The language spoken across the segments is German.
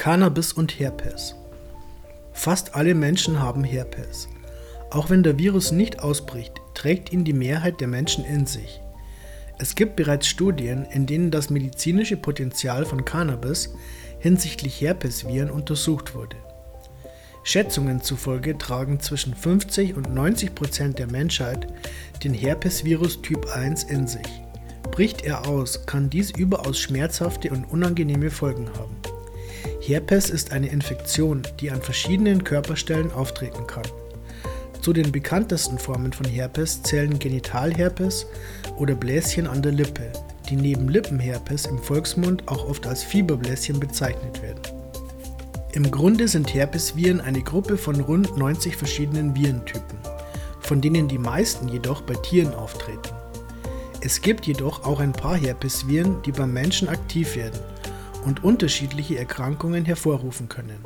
Cannabis und Herpes. Fast alle Menschen haben Herpes. Auch wenn der Virus nicht ausbricht, trägt ihn die Mehrheit der Menschen in sich. Es gibt bereits Studien, in denen das medizinische Potenzial von Cannabis hinsichtlich Herpesviren untersucht wurde. Schätzungen zufolge tragen zwischen 50 und 90 Prozent der Menschheit den Herpesvirus Typ 1 in sich. Bricht er aus, kann dies überaus schmerzhafte und unangenehme Folgen haben. Herpes ist eine Infektion, die an verschiedenen Körperstellen auftreten kann. Zu den bekanntesten Formen von Herpes zählen Genitalherpes oder Bläschen an der Lippe, die neben Lippenherpes im Volksmund auch oft als Fieberbläschen bezeichnet werden. Im Grunde sind Herpesviren eine Gruppe von rund 90 verschiedenen Virentypen, von denen die meisten jedoch bei Tieren auftreten. Es gibt jedoch auch ein paar Herpesviren, die beim Menschen aktiv werden und unterschiedliche Erkrankungen hervorrufen können.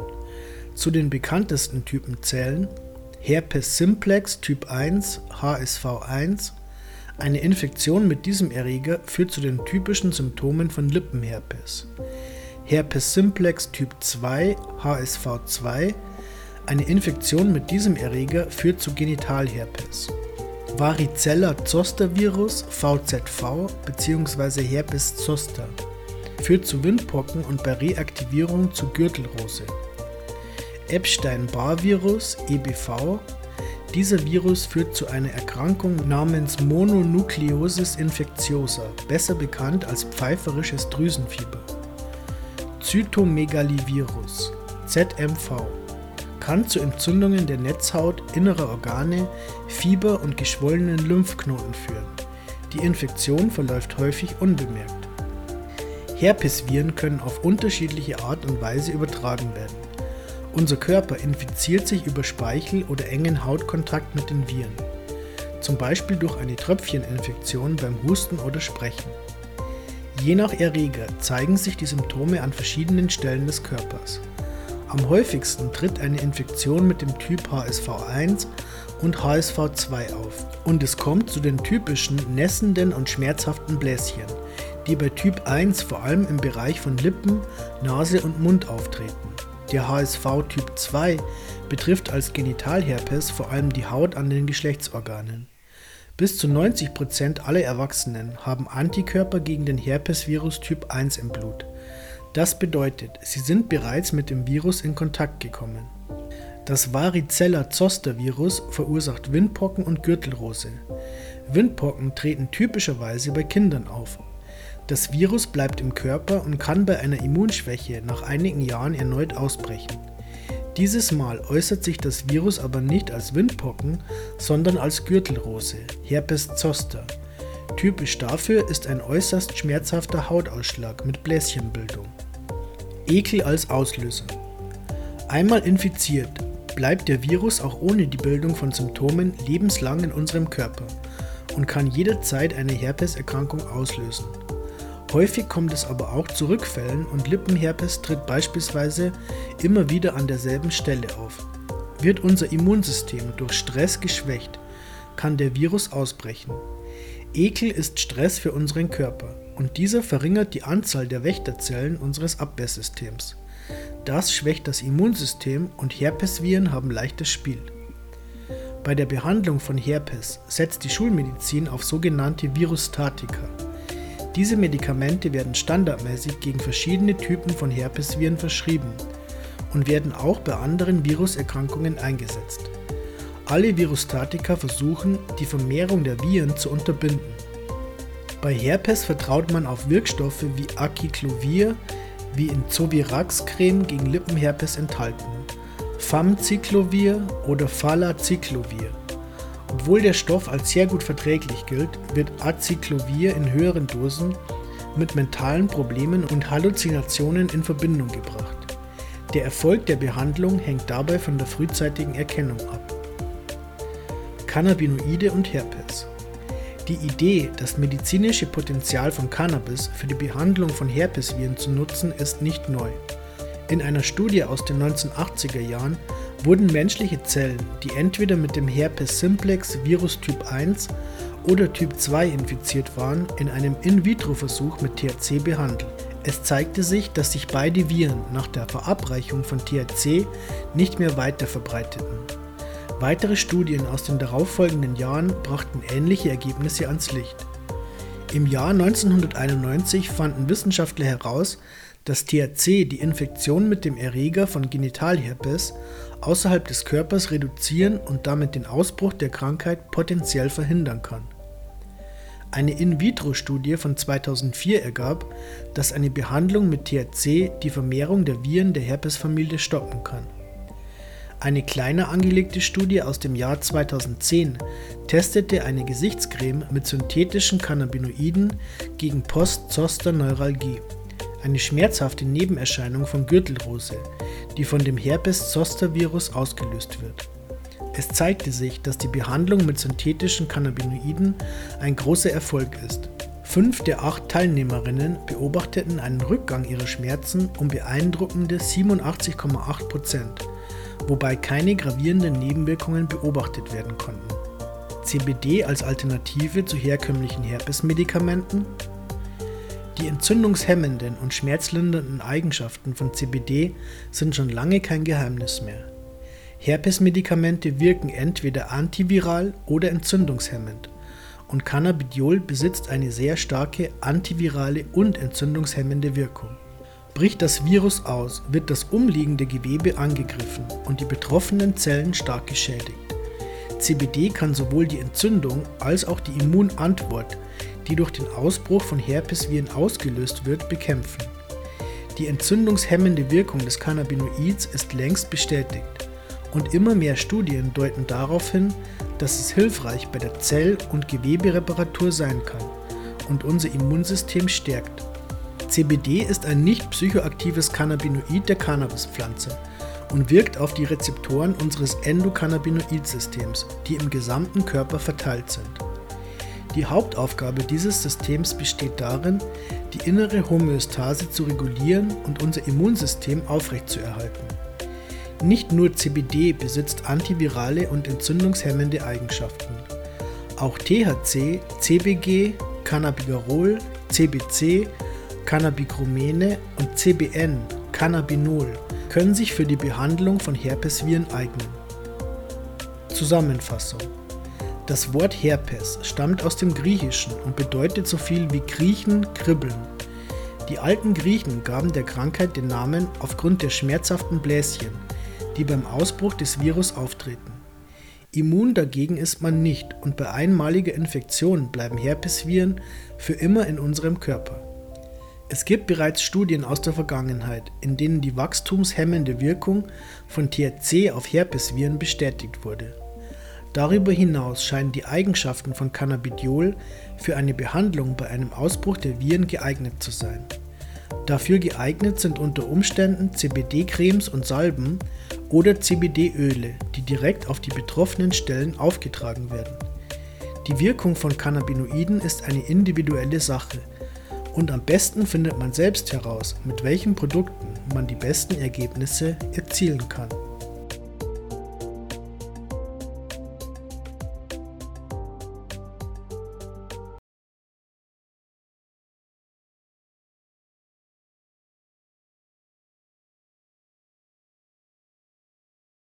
Zu den bekanntesten Typen zählen Herpes simplex Typ 1 HSV1. Eine Infektion mit diesem Erreger führt zu den typischen Symptomen von Lippenherpes. Herpes simplex Typ 2 HSV2. Eine Infektion mit diesem Erreger führt zu Genitalherpes. Varicella Zoster Virus VZV bzw. Herpes Zoster führt zu Windpocken und bei Reaktivierung zu Gürtelrose. Epstein-Barr-Virus EBV dieser Virus führt zu einer Erkrankung namens Mononukleosis infecciosa, besser bekannt als pfeiferisches Drüsenfieber. Zytomegalivirus ZMV kann zu Entzündungen der Netzhaut, innerer Organe, Fieber und geschwollenen Lymphknoten führen. Die Infektion verläuft häufig unbemerkt. Herpesviren können auf unterschiedliche Art und Weise übertragen werden. Unser Körper infiziert sich über Speichel oder engen Hautkontakt mit den Viren, zum Beispiel durch eine Tröpfcheninfektion beim Husten oder Sprechen. Je nach Erreger zeigen sich die Symptome an verschiedenen Stellen des Körpers. Am häufigsten tritt eine Infektion mit dem Typ HSV1 und HSV2 auf und es kommt zu den typischen nässenden und schmerzhaften Bläschen, die bei Typ 1 vor allem im Bereich von Lippen, Nase und Mund auftreten. Der HSV Typ 2 betrifft als Genitalherpes vor allem die Haut an den Geschlechtsorganen. Bis zu 90% aller Erwachsenen haben Antikörper gegen den Herpesvirus Typ 1 im Blut. Das bedeutet, sie sind bereits mit dem Virus in Kontakt gekommen. Das Varicella-Zoster-Virus verursacht Windpocken und Gürtelrose. Windpocken treten typischerweise bei Kindern auf das Virus bleibt im Körper und kann bei einer Immunschwäche nach einigen Jahren erneut ausbrechen. Dieses Mal äußert sich das Virus aber nicht als Windpocken, sondern als Gürtelrose, Herpes zoster. Typisch dafür ist ein äußerst schmerzhafter Hautausschlag mit Bläschenbildung. Ekel als Auslöser. Einmal infiziert, bleibt der Virus auch ohne die Bildung von Symptomen lebenslang in unserem Körper und kann jederzeit eine Herpeserkrankung auslösen. Häufig kommt es aber auch zu Rückfällen und Lippenherpes tritt beispielsweise immer wieder an derselben Stelle auf. Wird unser Immunsystem durch Stress geschwächt, kann der Virus ausbrechen. Ekel ist Stress für unseren Körper und dieser verringert die Anzahl der Wächterzellen unseres Abwehrsystems. Das schwächt das Immunsystem und Herpesviren haben leichtes Spiel. Bei der Behandlung von Herpes setzt die Schulmedizin auf sogenannte Virustatika. Diese Medikamente werden standardmäßig gegen verschiedene Typen von Herpesviren verschrieben und werden auch bei anderen Viruserkrankungen eingesetzt. Alle Virustatika versuchen, die Vermehrung der Viren zu unterbinden. Bei Herpes vertraut man auf Wirkstoffe wie Aciclovir, wie in Zovirax-Creme gegen Lippenherpes enthalten, Famciclovir oder Falaciclovir. Obwohl der Stoff als sehr gut verträglich gilt, wird Acyclovir in höheren Dosen mit mentalen Problemen und Halluzinationen in Verbindung gebracht. Der Erfolg der Behandlung hängt dabei von der frühzeitigen Erkennung ab. Cannabinoide und Herpes Die Idee, das medizinische Potenzial von Cannabis für die Behandlung von Herpesviren zu nutzen, ist nicht neu. In einer Studie aus den 1980er Jahren wurden menschliche Zellen, die entweder mit dem Herpes simplex Virus Typ 1 oder Typ 2 infiziert waren, in einem In-vitro-Versuch mit THC behandelt. Es zeigte sich, dass sich beide Viren nach der Verabreichung von THC nicht mehr weiter verbreiteten. Weitere Studien aus den darauffolgenden Jahren brachten ähnliche Ergebnisse ans Licht. Im Jahr 1991 fanden Wissenschaftler heraus, dass THC die Infektion mit dem Erreger von Genitalherpes außerhalb des Körpers reduzieren und damit den Ausbruch der Krankheit potenziell verhindern kann. Eine In-vitro-Studie von 2004 ergab, dass eine Behandlung mit THC die Vermehrung der Viren der Herpesfamilie stoppen kann. Eine kleiner angelegte Studie aus dem Jahr 2010 testete eine Gesichtscreme mit synthetischen Cannabinoiden gegen Post-Zoster-Neuralgie, eine schmerzhafte Nebenerscheinung von Gürtelrose, die von dem Herpes-Zoster-Virus ausgelöst wird. Es zeigte sich, dass die Behandlung mit synthetischen Cannabinoiden ein großer Erfolg ist. Fünf der acht Teilnehmerinnen beobachteten einen Rückgang ihrer Schmerzen um beeindruckende 87,8 Prozent, wobei keine gravierenden Nebenwirkungen beobachtet werden konnten. CBD als Alternative zu herkömmlichen Herpesmedikamenten? Die entzündungshemmenden und schmerzlindernden Eigenschaften von CBD sind schon lange kein Geheimnis mehr. Herpesmedikamente wirken entweder antiviral oder entzündungshemmend und Cannabidiol besitzt eine sehr starke antivirale und entzündungshemmende Wirkung. Bricht das Virus aus, wird das umliegende Gewebe angegriffen und die betroffenen Zellen stark geschädigt. CBD kann sowohl die Entzündung als auch die Immunantwort, die durch den Ausbruch von Herpesviren ausgelöst wird, bekämpfen. Die entzündungshemmende Wirkung des Cannabinoids ist längst bestätigt und immer mehr Studien deuten darauf hin, dass es hilfreich bei der Zell- und Gewebereparatur sein kann und unser Immunsystem stärkt. CBD ist ein nicht psychoaktives Cannabinoid der Cannabispflanze und wirkt auf die Rezeptoren unseres Endokannabinoidsystems, die im gesamten Körper verteilt sind. Die Hauptaufgabe dieses Systems besteht darin, die innere Homöostase zu regulieren und unser Immunsystem aufrechtzuerhalten. Nicht nur CBD besitzt antivirale und entzündungshemmende Eigenschaften. Auch THC, CBG, Cannabigerol, CBC, Cannabichromene und CBN, Cannabinol, können sich für die Behandlung von Herpesviren eignen. Zusammenfassung Das Wort Herpes stammt aus dem Griechischen und bedeutet so viel wie kriechen, kribbeln. Die alten Griechen gaben der Krankheit den Namen aufgrund der schmerzhaften Bläschen, die beim Ausbruch des Virus auftreten. Immun dagegen ist man nicht und bei einmaliger Infektion bleiben Herpesviren für immer in unserem Körper. Es gibt bereits Studien aus der Vergangenheit, in denen die wachstumshemmende Wirkung von THC auf Herpesviren bestätigt wurde. Darüber hinaus scheinen die Eigenschaften von Cannabidiol für eine Behandlung bei einem Ausbruch der Viren geeignet zu sein. Dafür geeignet sind unter Umständen CBD-Cremes und Salben oder CBD-Öle, die direkt auf die betroffenen Stellen aufgetragen werden. Die Wirkung von Cannabinoiden ist eine individuelle Sache und am besten findet man selbst heraus, mit welchen Produkten man die besten Ergebnisse erzielen kann.